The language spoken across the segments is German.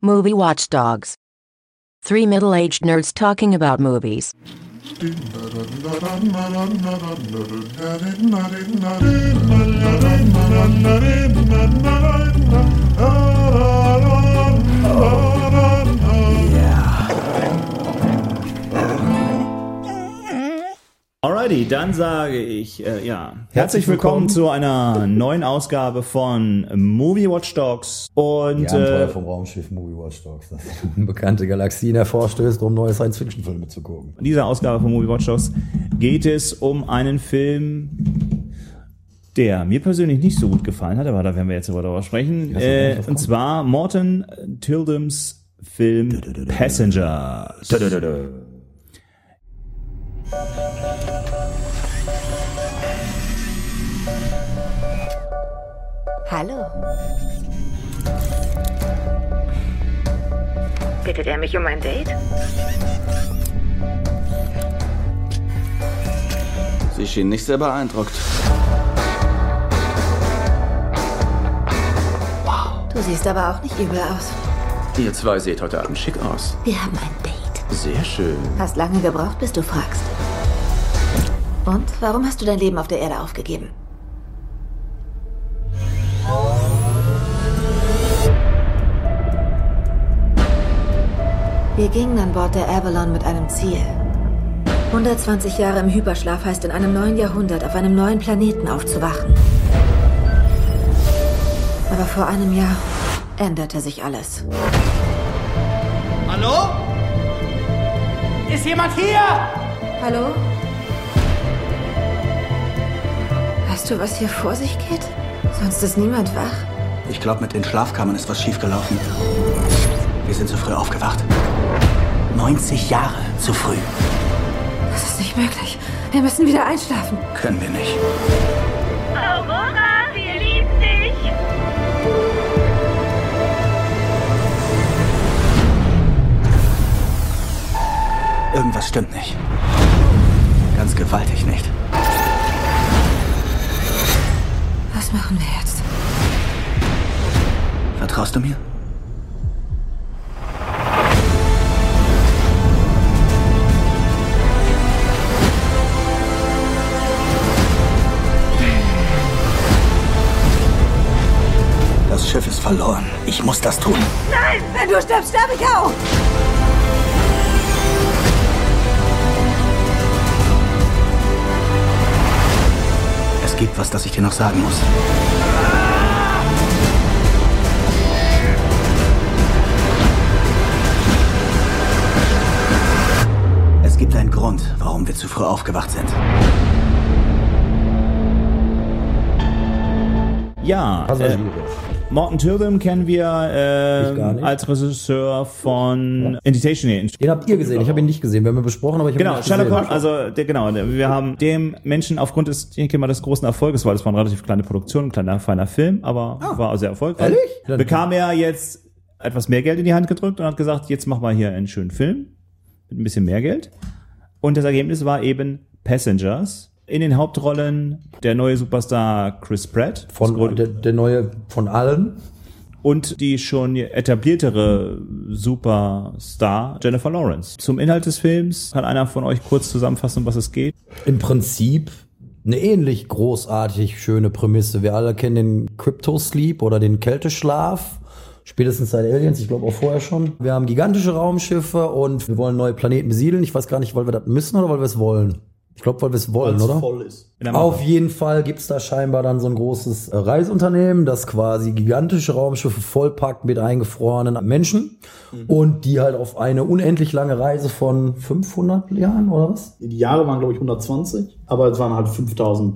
Movie Watchdogs. Three middle aged nerds talking about movies. Alrighty, dann sage ich, äh, ja, herzlich willkommen zu einer neuen Ausgabe von Movie Watch Dogs und Die Abenteuer äh, vom Raumschiff Movie Watch Dogs, das unbekannte Galaxien hervorstößt, um neue Science-Fiction-Filme zu gucken. in dieser Ausgabe von Movie Watch Dogs geht es um einen Film, der mir persönlich nicht so gut gefallen hat, aber da werden wir jetzt darüber sprechen. Äh, und zwar Morton Tildums Film Passengers. Hallo. Bittet er mich um ein Date? Sie schien nicht sehr beeindruckt. Du siehst aber auch nicht übel aus. Ihr zwei seht heute Abend schick aus. Wir haben ein Date. Sehr schön. Hast lange gebraucht, bis du fragst. Und warum hast du dein Leben auf der Erde aufgegeben? Wir gingen an Bord der Avalon mit einem Ziel. 120 Jahre im Hyperschlaf heißt in einem neuen Jahrhundert auf einem neuen Planeten aufzuwachen. Aber vor einem Jahr änderte sich alles. Hallo? Ist jemand hier? Hallo? Weißt du, was hier vor sich geht? Sonst ist niemand wach. Ich glaube, mit den Schlafkammern ist was schiefgelaufen. Wir sind zu früh aufgewacht. 90 Jahre zu früh. Das ist nicht möglich. Wir müssen wieder einschlafen. Können wir nicht. Aurora, wir lieben dich. Irgendwas stimmt nicht. Ganz gewaltig nicht. Was machen wir jetzt? Vertraust du mir? Verloren. Ich muss das tun. Nein! Wenn du stirbst, sterbe ich auch! Es gibt was, das ich dir noch sagen muss. Es gibt einen Grund, warum wir zu früh aufgewacht sind. Ja, äh, Passagiere. Morton Tildum kennen wir äh, als Regisseur von Invitation Here. Den habt ihr gesehen, ich habe ihn nicht gesehen. Wir haben ihn besprochen, aber ich habe Genau, ihn nicht Sherlock gesehen. Holmes, also der, genau, der, wir haben dem Menschen aufgrund des, ich denke mal, des großen Erfolges, weil das war eine relativ kleine Produktion, ein kleiner, feiner Film, aber war sehr erfolgreich. Ehrlich? Bekam er jetzt etwas mehr Geld in die Hand gedrückt und hat gesagt, jetzt mach mal hier einen schönen Film mit ein bisschen mehr Geld. Und das Ergebnis war eben Passengers. In den Hauptrollen der neue Superstar Chris Pratt Von, der, der neue von allen. und die schon etabliertere Superstar Jennifer Lawrence. Zum Inhalt des Films kann einer von euch kurz zusammenfassen, um was es geht? Im Prinzip eine ähnlich großartig schöne Prämisse. Wir alle kennen den Crypto Sleep oder den Kälteschlaf. Spätestens seit Aliens, ich glaube auch vorher schon. Wir haben gigantische Raumschiffe und wir wollen neue Planeten besiedeln. Ich weiß gar nicht, weil wir das müssen oder weil wir es wollen. Ich glaube, weil wir es wollen, oder? voll ist. Auf jeden Fall gibt's da scheinbar dann so ein großes äh, Reiseunternehmen, das quasi gigantische Raumschiffe vollpackt mit eingefrorenen Menschen und die halt auf eine unendlich lange Reise von 500 Jahren oder was? Die Jahre waren, glaube ich, 120, aber es waren halt 5000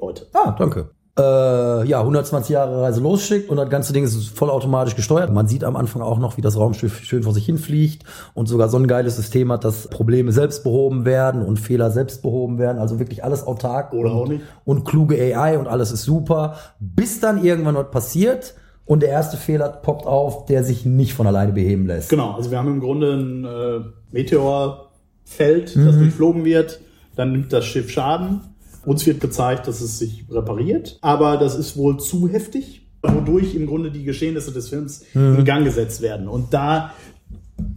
Leute. Ah, danke. Äh, ja, 120 Jahre Reise losschickt und das ganze Ding ist vollautomatisch gesteuert. Man sieht am Anfang auch noch, wie das Raumschiff schön vor sich hinfliegt und sogar so ein geiles System hat, dass Probleme selbst behoben werden und Fehler selbst behoben werden. Also wirklich alles autark Oder und, auch nicht. und kluge AI und alles ist super. Bis dann irgendwann was passiert und der erste Fehler poppt auf, der sich nicht von alleine beheben lässt. Genau, also wir haben im Grunde ein äh, Meteorfeld, das durchflogen wird. Dann nimmt das Schiff Schaden. Uns wird gezeigt, dass es sich repariert, aber das ist wohl zu heftig wodurch im Grunde die Geschehnisse des Films in Gang gesetzt werden. Und da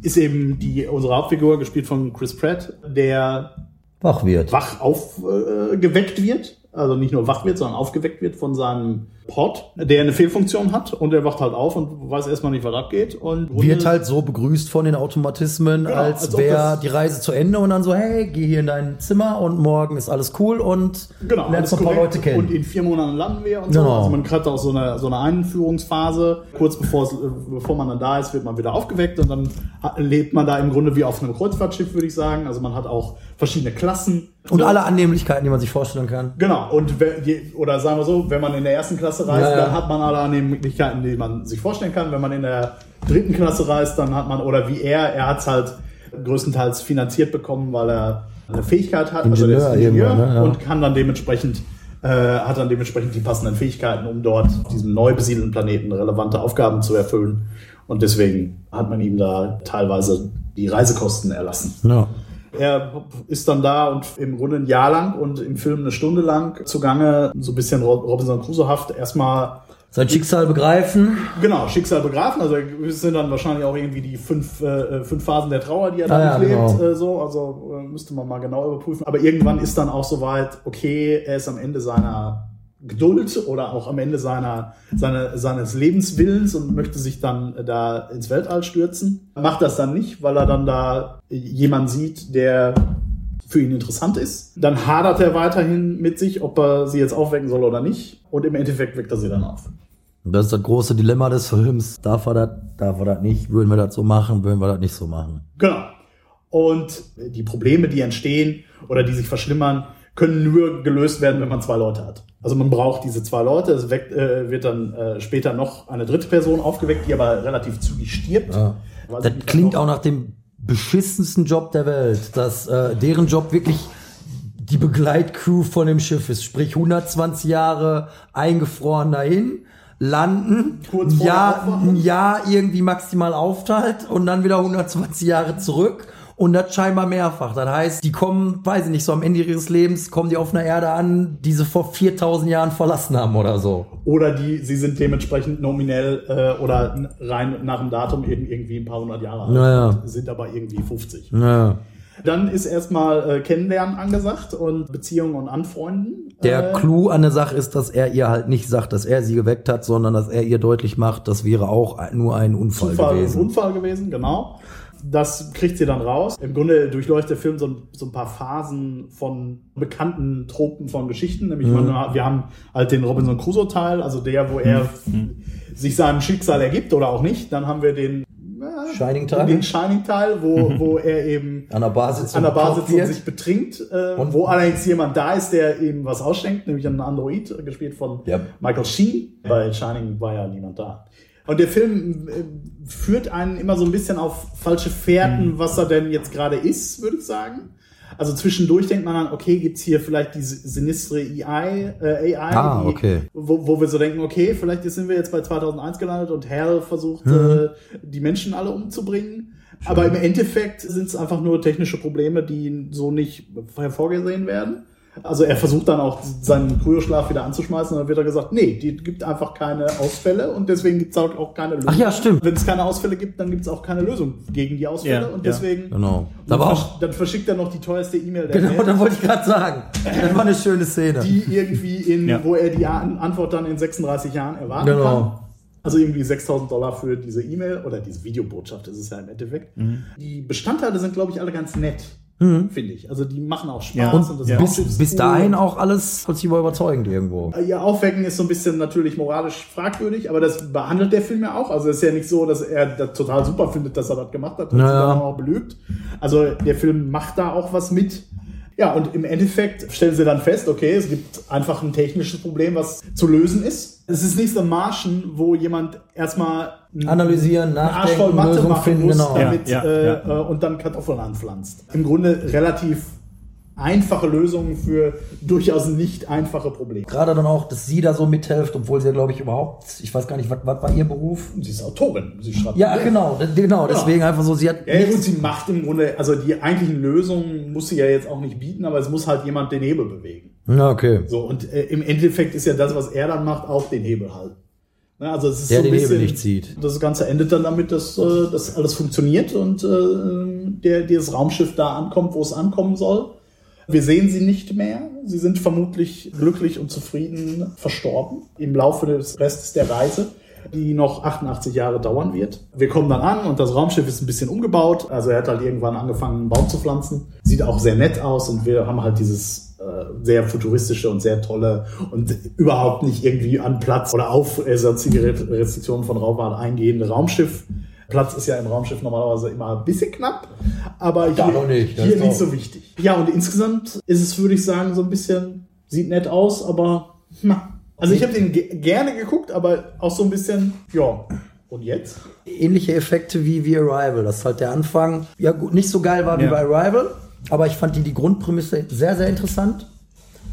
ist eben die unsere Hauptfigur gespielt von Chris Pratt, der Wach wird. wach aufgeweckt äh, wird, also nicht nur wach wird, sondern aufgeweckt wird von seinem Pod, der eine Fehlfunktion hat und er wacht halt auf und weiß erstmal nicht, was abgeht und Wird halt so begrüßt von den Automatismen, Genau, als, als wäre die Reise zu Ende und dann so, hey, geh hier in dein Zimmer und morgen ist alles cool und Genau, lernst noch ein paar. Leute kennen. Und in vier Monaten landen wir und so. Genau. Also man hat auch so eine, so eine Einführungsphase. Kurz bevor, es, bevor man dann da ist, wird man wieder aufgeweckt und dann lebt man da im Grunde wie auf einem Kreuzfahrtschiff, würde ich sagen. Also man hat auch verschiedene Klassen. Und So. alle Annehmlichkeiten, die man sich vorstellen kann. Genau, und oder sagen wir so, wenn man in der ersten Klasse reist, Ja, ja. dann hat man alle Annehmlichkeiten, die man sich vorstellen kann. Wenn man in der dritten Klasse reist, dann hat man, oder wie er, er hat es halt größtenteils finanziert bekommen, weil er eine Fähigkeit hat, also der ist Ingenieur Ingenieur ne? Ja. und kann dann dementsprechend äh, hat dann dementsprechend die passenden Fähigkeiten, um dort auf diesem neu besiedelten Planeten relevante Aufgaben zu erfüllen. Und deswegen hat man ihm da teilweise die Reisekosten erlassen. Ja. Er ist dann da und im Grunde ein Jahr lang und im Film eine Stunde lang zugange, so ein bisschen Rob- Robinson Crusoe-haft, erstmal Sein Schicksal begreifen. genau Schicksal begreifen. Also es sind dann wahrscheinlich auch irgendwie die fünf, äh, fünf Phasen der Trauer, die er da Ah, ja, durchlebt. genau. Äh, so. Also äh, müsste man mal genau überprüfen. Aber irgendwann ist dann auch soweit, okay, er ist am Ende seiner Geduld oder auch am Ende seiner, seiner, seines Lebenswillens und möchte sich dann da ins Weltall stürzen. Macht das dann nicht, weil er dann da jemanden sieht, der für ihn interessant ist. Dann hadert er weiterhin mit sich, ob er sie jetzt aufwecken soll oder nicht. Und im Endeffekt weckt er sie dann auf. Das ist das große Dilemma des Films. Darf er das, darf er das nicht? Würden wir das so machen? Würden wir das nicht so machen? Genau. Und die Probleme, die entstehen oder die sich verschlimmern, können nur gelöst werden, wenn man zwei Leute hat. Also man braucht diese zwei Leute. Es weckt, äh, wird dann äh, später noch eine dritte Person aufgeweckt, die aber relativ zügig stirbt. Ja. Weiß Das klingt auch nach dem beschissensten Job der Welt, dass äh, deren Job wirklich die Begleitcrew von dem Schiff ist. Sprich 120 Jahre eingefroren dahin, landen, ein Jahr, ein Jahr irgendwie maximal aufteilt und dann wieder 120 Jahre zurück. Und das scheinbar mehrfach. Das heißt, die kommen, weiß ich nicht, so am Ende ihres Lebens kommen die auf einer Erde an, die sie vor 4000 Jahren verlassen haben oder so. Oder die, sie sind dementsprechend nominell äh, oder rein nach dem Datum eben irgendwie ein paar hundert Jahre alt, Naja. sind aber irgendwie 50. Ja. Dann ist erstmal äh, Kennenlernen angesagt und Beziehungen und Anfreunden. Der äh, Clou an der Sache ist, dass er ihr halt nicht sagt, dass er sie geweckt hat, sondern dass er ihr deutlich macht, das wäre auch nur ein Unfall, Zufall gewesen. Unfall gewesen, genau. Das kriegt sie dann raus. Im Grunde durchläuft der Film so ein, so ein paar Phasen von bekannten Tropen von Geschichten. Nämlich Mhm. man, wir haben halt den Robinson Crusoe Teil, also der, wo er Mhm. sich seinem Schicksal ergibt oder auch nicht. Dann haben wir den Shining Teil? den Shining Teil, wo, wo er eben An der Basis an der Basis wird. und sich betrinkt, äh, Und- wo allerdings jemand da ist, der eben was ausschenkt, nämlich ein Android, gespielt von Ja. Michael Sheen. Bei Shining war ja niemand da. Und der Film äh, führt einen immer so ein bisschen auf falsche Fährten, Mhm. was er denn jetzt gerade ist, würde ich sagen. Also zwischendurch denkt man dann, okay, gibt's hier vielleicht diese sinistre AI, äh, AI Ah, die, okay. wo, wo wir so denken, okay, vielleicht sind wir jetzt bei 2001 gelandet und Hal versucht, Mhm. äh, die Menschen alle umzubringen. Aber im Endeffekt sind es einfach nur technische Probleme, die so nicht hervorgesehen werden. Also er versucht dann auch seinen Kryoschlaf wieder anzuschmeißen und dann wird er gesagt, nee, die gibt einfach keine Ausfälle und deswegen gibt es auch auch keine Lösung. Ach ja, stimmt. Wenn es keine Ausfälle gibt, dann gibt es auch keine Lösung gegen die Ausfälle Ja, und ja. deswegen Genau. dann, Aber auch, dann verschickt er noch die teuerste E-Mail der genau, Welt dann wollte ich gerade sagen. Das war eine schöne Szene. die irgendwie in, Ja. wo er die An- Antwort dann in 36 Jahren erwarten Genau. kann. Also irgendwie 6000 Dollar für diese E-Mail oder diese Videobotschaft ist es ja im Endeffekt. Mhm. Die Bestandteile sind, glaube ich, alle ganz nett, finde ich. Also die machen auch Spaß Ja. und, das Ja. Bis, bis dahin auch alles vollziehbar überzeugend irgendwo. Ihr Aufwecken ist so ein bisschen natürlich moralisch fragwürdig, aber das behandelt der Film ja auch. Also es ist ja nicht so, dass er das total super findet, dass er das gemacht hat und Naja. sich dann auch belügt. Also der Film macht da auch was mit. Ja, und im Endeffekt stellen sie dann fest, okay, es gibt einfach ein technisches Problem, was zu lösen ist. Es ist nicht so ein Marschen, wo jemand erstmal Analysieren, nachdenken, Mathe Lösung machen finden, muss, genau. damit, Ja, ja, äh, ja. äh, und dann Kartoffeln anpflanzt. Im Grunde relativ einfache Lösungen für durchaus nicht einfache Probleme. Gerade dann auch, dass sie da so mithilft, obwohl sie ja, glaube ich, überhaupt, ich weiß gar nicht, was, was war ihr Beruf? Sie ist Autorin, sie schreibt Ja, genau, genau, deswegen einfach so, sie hat Ja, ja, gut, nichts- sie macht im Grunde, also die eigentlichen Lösungen muss sie ja jetzt auch nicht bieten, aber es muss halt jemand den Hebel bewegen. Ja, okay. So, und äh, im Endeffekt ist ja das, was er dann macht, auch den Hebel halten. Ne, Also es ist Der so ein den Hebel nicht zieht. Das Ganze endet dann damit, dass äh, das alles funktioniert und äh, der, das Raumschiff da ankommt, wo es ankommen soll. Wir sehen sie nicht mehr. Sie sind vermutlich glücklich und zufrieden verstorben im Laufe des Restes der Reise, die noch 88 Jahre dauern wird. Wir kommen dann an und das Raumschiff ist ein bisschen umgebaut. Also er hat halt irgendwann angefangen, einen Baum zu pflanzen. Sieht auch sehr nett aus und wir haben halt dieses äh, sehr futuristische und sehr tolle und überhaupt nicht irgendwie an Platz oder auf äh, Restriktionen von Raumfahrt eingehende Raumschiff. Platz ist ja im Raumschiff normalerweise immer ein bisschen knapp, aber hier, noch nicht, hier nicht so wichtig. Ja, und insgesamt ist es, würde ich sagen, so ein bisschen, sieht nett aus, aber na. Also ich habe den ge gerne geguckt, aber auch so ein bisschen, ja. Und jetzt? Ähnliche Effekte wie wie Arrival. Das ist halt der Anfang. Ja, gut, nicht so geil war wie Ja. bei Arrival, aber ich fand die, die Grundprämisse sehr, sehr interessant.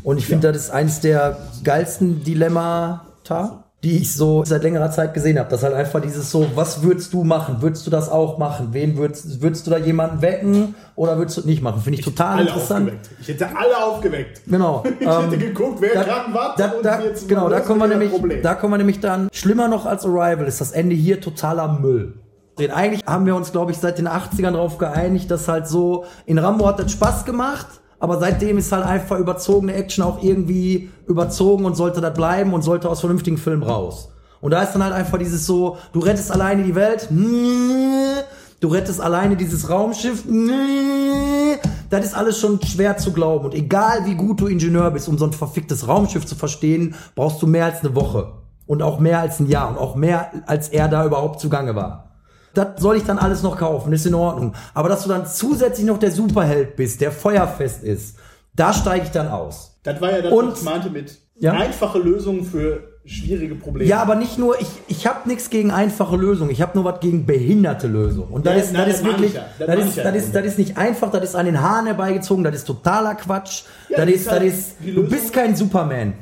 Und ich finde, das ist eins der geilsten Dilemmata, die ich so seit längerer Zeit gesehen habe. Das ist halt einfach dieses so, was würdest du machen? Würdest du das auch machen? Wen würdest, würdest du da jemanden wecken oder würdest du es nicht machen? Finde ich total Alle interessant. aufgeweckt. Ich hätte alle aufgeweckt. Genau. Ich hätte Ähm, geguckt, wer da, krank war. da, da, genau, da kommen wir nämlich, Problem. da kommen wir nämlich dann, schlimmer noch als Arrival ist das Ende hier totaler Müll. Denn eigentlich haben wir uns, glaube ich, seit den 80ern darauf geeinigt, dass halt so, in Rambo hat das Spaß gemacht, aber seitdem ist halt einfach überzogene Action auch irgendwie überzogen und sollte das bleiben und sollte aus vernünftigen Filmen raus. Und da ist dann halt einfach dieses so, du rettest alleine die Welt, du rettest alleine dieses Raumschiff, das ist alles schon schwer zu glauben. Und egal wie gut du Ingenieur bist, um so ein verficktes Raumschiff zu verstehen, brauchst du mehr als eine Woche. Und auch mehr als ein Jahr. Und auch mehr, als er da überhaupt zugange war. Das soll ich dann alles noch kaufen, ist in Ordnung. Aber dass du dann zusätzlich noch der Superheld bist, der feuerfest ist, da steige ich dann aus. Das war ja das, Und- was ich meinte mit Ja. einfache Lösungen für schwierige Probleme. Ja, aber nicht nur, ich, ich habe nichts gegen einfache Lösungen, ich habe nur was gegen behinderte Lösungen. Und das Ja, ist, nein, das das ist wirklich, ich ja. Das das, ist, ja das, ist, das ist nicht einfach, das ist an den Haaren herbeigezogen, das ist totaler Quatsch. Das das ist, ist das halt ist, du bist kein Superman.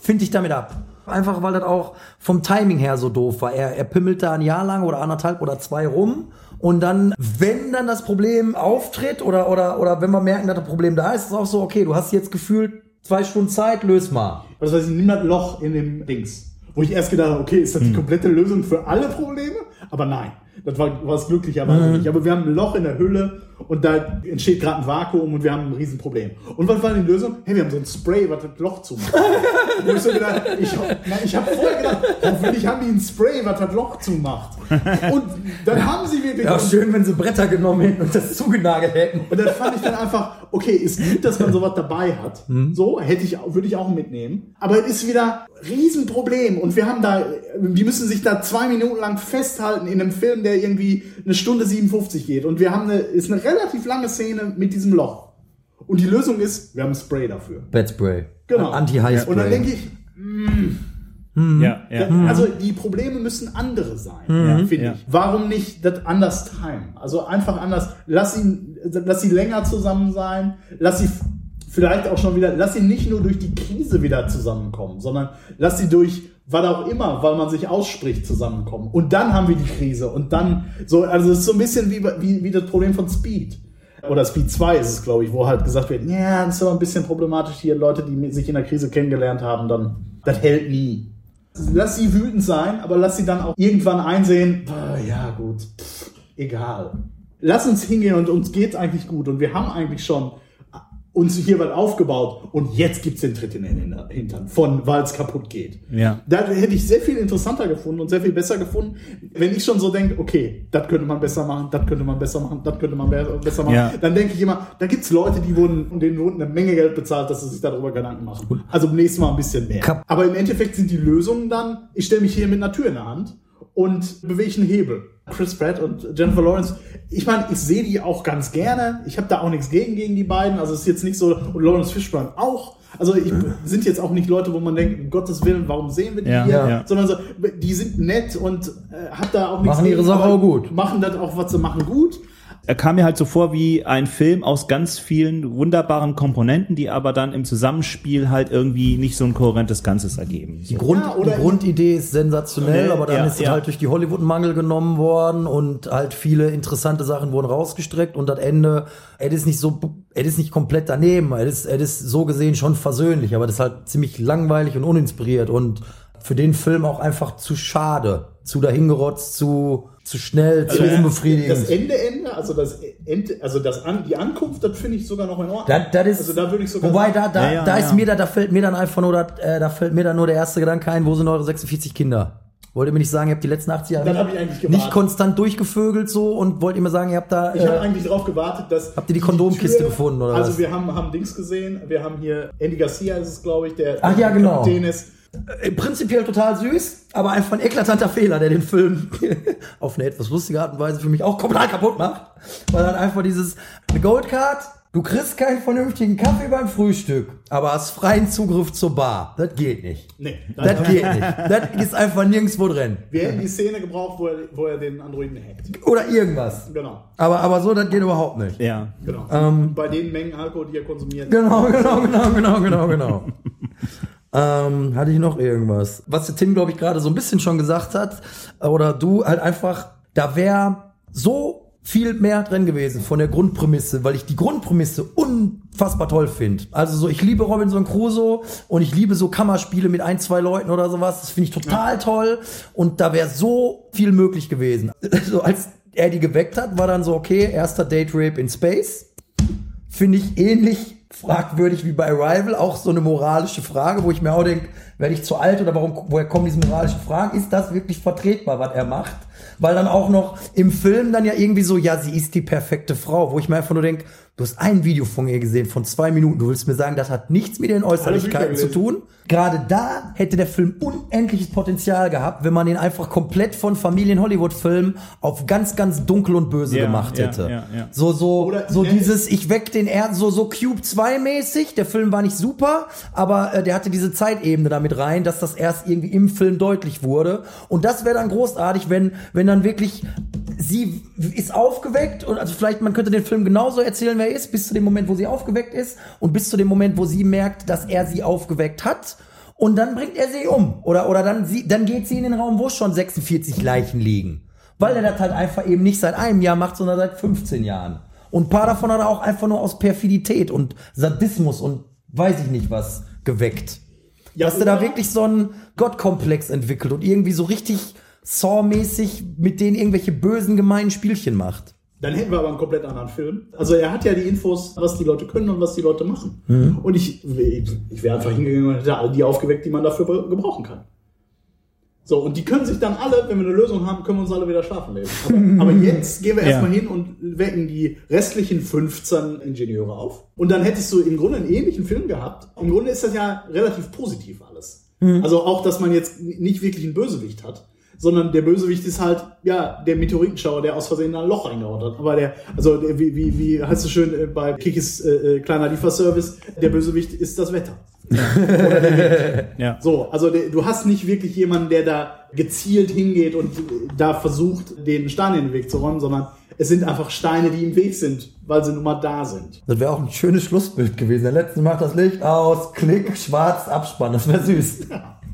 Find ich damit ab. Einfach weil das auch vom Timing her so doof war. Er, er pimmelt da ein Jahr lang oder anderthalb oder zwei rum. Und dann, wenn dann das Problem auftritt oder, oder, oder wenn wir merken, dass das Problem da ist, ist es auch so, okay, du hast jetzt gefühlt zwei Stunden Zeit, löse mal. Das heißt, nimm das Loch in dem Dings. Wo ich erst gedacht habe, okay, ist das Hm. die komplette Lösung für alle Probleme? Aber nein, das war, war es glücklicherweise Hm. nicht. Aber wir haben ein Loch in der Hülle und da entsteht gerade ein Vakuum und wir haben ein Riesenproblem. Und was war die Lösung? Hey, wir haben so ein Spray, was das Loch zumacht. Wo ich so gedacht, ich, na, ich habe vorher gedacht, hoffentlich haben die ein Spray, was das Loch zumacht. Und dann haben sie wirklich. Ja, schön, wenn sie Bretter genommen hätten und das zugenagelt hätten. Und dann fand ich dann einfach, okay, ist gut, dass man sowas dabei hat. So, hätte ich, würde ich auch mitnehmen. Aber es ist wieder ein Riesenproblem. Und wir haben da, die müssen sich da zwei Minuten lang festhalten in einem Film, der irgendwie eine Stunde 57 geht. Und wir haben eine, ist eine relativ lange Szene mit diesem Loch. Und die Lösung ist, wir haben ein Spray dafür. Bad Spray. Genau. Anti-High-Spray. Und dann denke ich, Ja, ja. da- Also die Probleme müssen andere sein, finde Ja. ich. Warum nicht das anders time? Also einfach anders. Lass ihn, lass sie länger zusammen sein. Lass sie vielleicht auch schon wieder, lass sie nicht nur durch die Krise wieder zusammenkommen, sondern lass sie durch was auch immer, weil man sich ausspricht, zusammenkommen. Und dann haben wir die Krise. Und dann so, also es ist so ein bisschen wie, wie, wie das Problem von Speed. Oder Speed 2 ist es, glaube ich, wo halt gesagt wird, ja, das ist aber ein bisschen problematisch hier, Leute, die sich in der Krise kennengelernt haben, dann, das hält nie. Lass sie wütend sein, aber lass sie dann auch irgendwann einsehen, ah, ja gut, pff, egal. Lass uns hingehen und uns geht's eigentlich gut und wir haben eigentlich schon uns hier was aufgebaut und jetzt gibt's den Tritt in den Hintern, von weil es kaputt geht. Ja. Da hätte ich sehr viel interessanter gefunden und sehr viel besser gefunden, wenn ich schon so denke, okay, das könnte man besser machen, das könnte man besser machen, das könnte man be- besser machen. Ja. Dann denke ich immer, da gibt's Leute, die wurden, und denen wurden eine Menge Geld bezahlt, dass sie sich darüber Gedanken machen. Also beim nächsten Mal ein bisschen mehr. Aber im Endeffekt sind die Lösungen dann, ich stelle mich hier mit einer Tür in der Hand und bewege einen Hebel. Chris Pratt und Jennifer Lawrence, ich meine, ich sehe die auch ganz gerne. Ich habe da auch nichts gegen gegen die beiden. Also es ist jetzt nicht so, und Lawrence Fishburne auch. Also ich, sind jetzt auch nicht Leute, wo man denkt, um Gottes Willen, warum sehen wir die Ja, hier? ja. Sondern so, die sind nett und äh, hat da auch nichts Machen ihre gegen, Sache aber auch gut. Machen das auch, was sie machen, gut. Er kam mir halt so vor wie ein Film aus ganz vielen wunderbaren Komponenten, die aber dann im Zusammenspiel halt irgendwie nicht so ein kohärentes Ganzes ergeben. Die, Grund, Ja, oder die Grundidee ist sensationell, aber dann ja, ist es ja. halt durch die Hollywood-Mangel genommen worden und halt viele interessante Sachen wurden rausgestreckt und das Ende, es ist nicht so, es ist nicht komplett daneben, es ist, es ist so gesehen schon versöhnlich, aber das ist halt ziemlich langweilig und uninspiriert und für den Film auch einfach zu schade, zu dahingerotzt, zu, zu schnell, zu Also Das unbefriedigend. Ende, Ende, also das Ende, also das an, die Ankunft, das finde ich sogar noch in Ordnung. Da, das ist, also da würde ich sogar wobei sagen, da, da, Ja, da ja. ist mir da, da fällt mir dann einfach nur, da, äh, da fällt mir dann nur der erste Gedanke ein, wo sind eure 46 Kinder? Wollt ihr mir nicht sagen, ihr habt die letzten 80 Jahre nicht gewartet. konstant durchgevögelt so und wollt ihr mir sagen, ihr habt da, Ich habe äh, eigentlich darauf gewartet, dass. Habt ihr die Kondomkiste gefunden, oder Also was? wir haben, haben Dings gesehen. Wir haben hier Andy Garcia ist es, glaube ich, der Ach ja, genau. Kapitän ist. Äh, prinzipiell total süß, aber einfach ein eklatanter Fehler, der den Film auf eine etwas lustige Art und Weise für mich auch komplett kaputt macht. Weil dann einfach dieses, eine Goldcard, du kriegst keinen vernünftigen Kaffee beim Frühstück, aber hast freien Zugriff zur Bar. Das geht nicht. Nee, Das geht nicht. Das ist einfach nirgendwo drin. Wir hätten die Szene gebraucht, wo er, wo er den Androiden hackt. Oder irgendwas. Genau. Aber, aber so, das geht überhaupt nicht. Ja. genau. Ähm, Bei den Mengen Alkohol, die er konsumiert. Genau, genau, genau, genau, genau, genau. Ähm, hatte ich noch irgendwas? Was der Tim, glaube ich, gerade so ein bisschen schon gesagt hat, äh, oder du halt einfach, da wäre so viel mehr drin gewesen von der Grundprämisse, weil ich die Grundprämisse unfassbar toll finde. Also so, ich liebe Robinson Crusoe und ich liebe so Kammerspiele mit ein, zwei Leuten oder sowas. Das finde ich total toll und da wäre so viel möglich gewesen. So als er die geweckt hat, war dann so, okay, erster Date Rape in Space finde ich ähnlich fragwürdig wie bei Arrival, auch so eine moralische Frage, wo ich mir auch denke, werde ich zu alt oder warum, woher kommen diese moralischen Fragen? Ist das wirklich vertretbar, was er macht? Weil dann auch noch im Film dann ja irgendwie so, ja, sie ist die perfekte Frau, wo ich mir einfach nur denke, du hast ein Video von ihr gesehen von zwei Minuten, du willst mir sagen, das hat nichts mit den Äußerlichkeiten zu tun. Gerade da hätte der Film unendliches Potenzial gehabt, wenn man ihn einfach komplett von Familien-Hollywood-Filmen auf ganz, ganz dunkel und böse Ja, gemacht ja, hätte. ja, ja. So, so, Oder so dieses, ich weck den Erd, so, so Cube 2 mäßig. Der Film war nicht super, aber äh, der hatte diese Zeitebene damit rein, dass das erst irgendwie im Film deutlich wurde. Und das wäre dann großartig, wenn, wenn dann wirklich sie ist aufgeweckt und also vielleicht man könnte den Film genauso erzählen, wer er ist, bis zu dem Moment, wo sie aufgeweckt ist und bis zu dem Moment, wo sie merkt, dass er sie aufgeweckt hat. Und dann bringt er sie um. Oder, oder dann, sie, dann geht sie in den Raum, wo schon 46 Leichen liegen. Weil er das halt einfach eben nicht seit einem Jahr macht, sondern seit 15 Jahren. Und ein paar davon hat er auch einfach nur aus Perfidität und Sadismus und weiß ich nicht was geweckt. Ja, Dass der da wirklich so einen Gottkomplex entwickelt und irgendwie so richtig Saw-mäßig mit denen irgendwelche bösen, gemeinen Spielchen macht. Dann hätten wir aber einen komplett anderen Film. Also er hat ja die Infos, was die Leute können und was die Leute machen. Mhm. Und ich, ich, wäre einfach hingegangen und hätte all die aufgeweckt, die man dafür gebrauchen kann. So, und die können sich dann alle, wenn wir eine Lösung haben, können wir uns alle wieder schlafen legen. Aber, aber jetzt gehen wir Ja. erstmal hin und wecken die restlichen 15 Ingenieure auf. Und dann hättest du im Grunde einen ähnlichen Film gehabt. Im Grunde ist das ja relativ positiv alles. Also auch, dass man jetzt nicht wirklich einen Bösewicht hat sondern der Bösewicht ist halt, ja, der Meteoritenschauer, der aus Versehen in ein Loch reingehauen hat. Aber der, also der, wie, wie, wie heißt es schön äh, bei Kikis äh, äh, kleiner Lieferservice, der Bösewicht ist das Wetter. Ja. So, also der, du hast nicht wirklich jemanden, der da gezielt hingeht und äh, da versucht, den Stein in den Weg zu räumen, sondern es sind einfach Steine, die im Weg sind, weil sie nun mal da sind. Das wäre auch ein schönes Schlussbild gewesen. Der letzte macht das Licht aus, klick, schwarz, Abspann. Das wäre süß.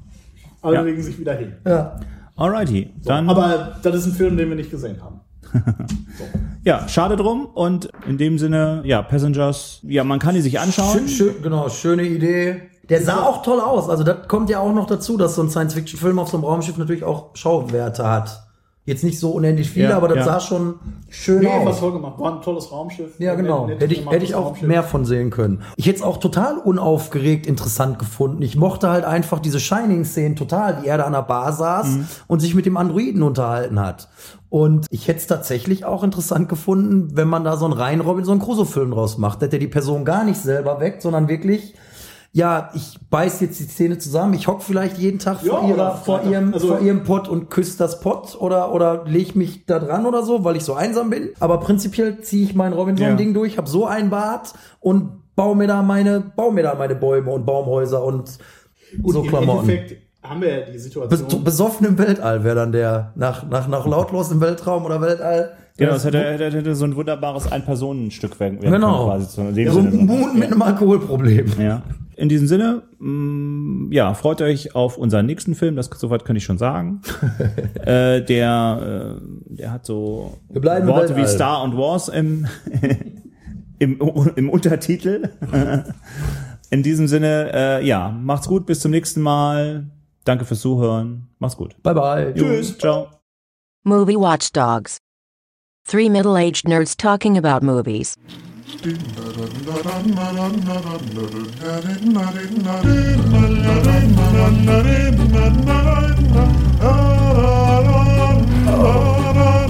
Alle Ja. legen sich wieder hin. Ja. Alrighty. Dann, Aber das ist ein Film, den wir nicht gesehen haben. ja, schade drum. Und in dem Sinne, ja, Passengers, ja, man kann die sich anschauen. Schön, schön, genau, schöne Idee. Der sah auch toll aus. Also das kommt ja auch noch dazu, dass so ein Science-Fiction-Film auf so einem Raumschiff natürlich auch Schauwerte hat. Jetzt nicht so unendlich viele, Ja, aber das ja. sah schon schön Nee, war aus. toll gemacht. War ein tolles Raumschiff. Ja, genau. Nett- Hätte ich, hätte ich auch Raumschiff. mehr von sehen können. Ich hätte es auch total unaufgeregt interessant gefunden. Ich mochte halt einfach diese Shining-Szenen total, wie er da an der Bar saß Mhm. und sich mit dem Androiden unterhalten hat. Und ich hätte es tatsächlich auch interessant gefunden, wenn man da so einen rein Robinson Crusoe-Film draus macht. Dass der die Person gar nicht selber weckt, sondern wirklich, ja, ich beiß jetzt die Zähne zusammen, ich hock vielleicht jeden Tag Ja, vor, ihrer, vor, ihrem, Also- vor ihrem Pott und küsst das Pott oder, oder leg mich da dran oder so, weil ich so einsam bin. Aber prinzipiell ziehe ich mein Robinson-Ding durch, hab so ein Bad und baue mir da meine, baue mir da meine Bäume und Baumhäuser und Gut, so im Klamotten. Endeffekt haben wir ja die Bes Situation. besoffen im Weltall wäre dann der, nach, nach, nach lautlos im Weltraum oder Weltall. Genau, es hätte, hätte, hätte so ein wunderbares Ein-Personen-Stück werden Genau. können, quasi. So dem So ein. Moon mit einem Alkoholproblem. Ja. In diesem Sinne, mh, ja, freut euch auf unseren nächsten Film, das soweit kann ich schon sagen. äh, der, äh, der hat so Wir bleiben im Worte wie. Star und Wars im, im, im Untertitel. In diesem Sinne, äh, ja, macht's gut, bis zum nächsten Mal. Danke fürs Zuhören. Mach's gut. Bye bye. Tschüss. Ciao. Movie Watchdogs. Three middle aged nerds talking about movies. Oh.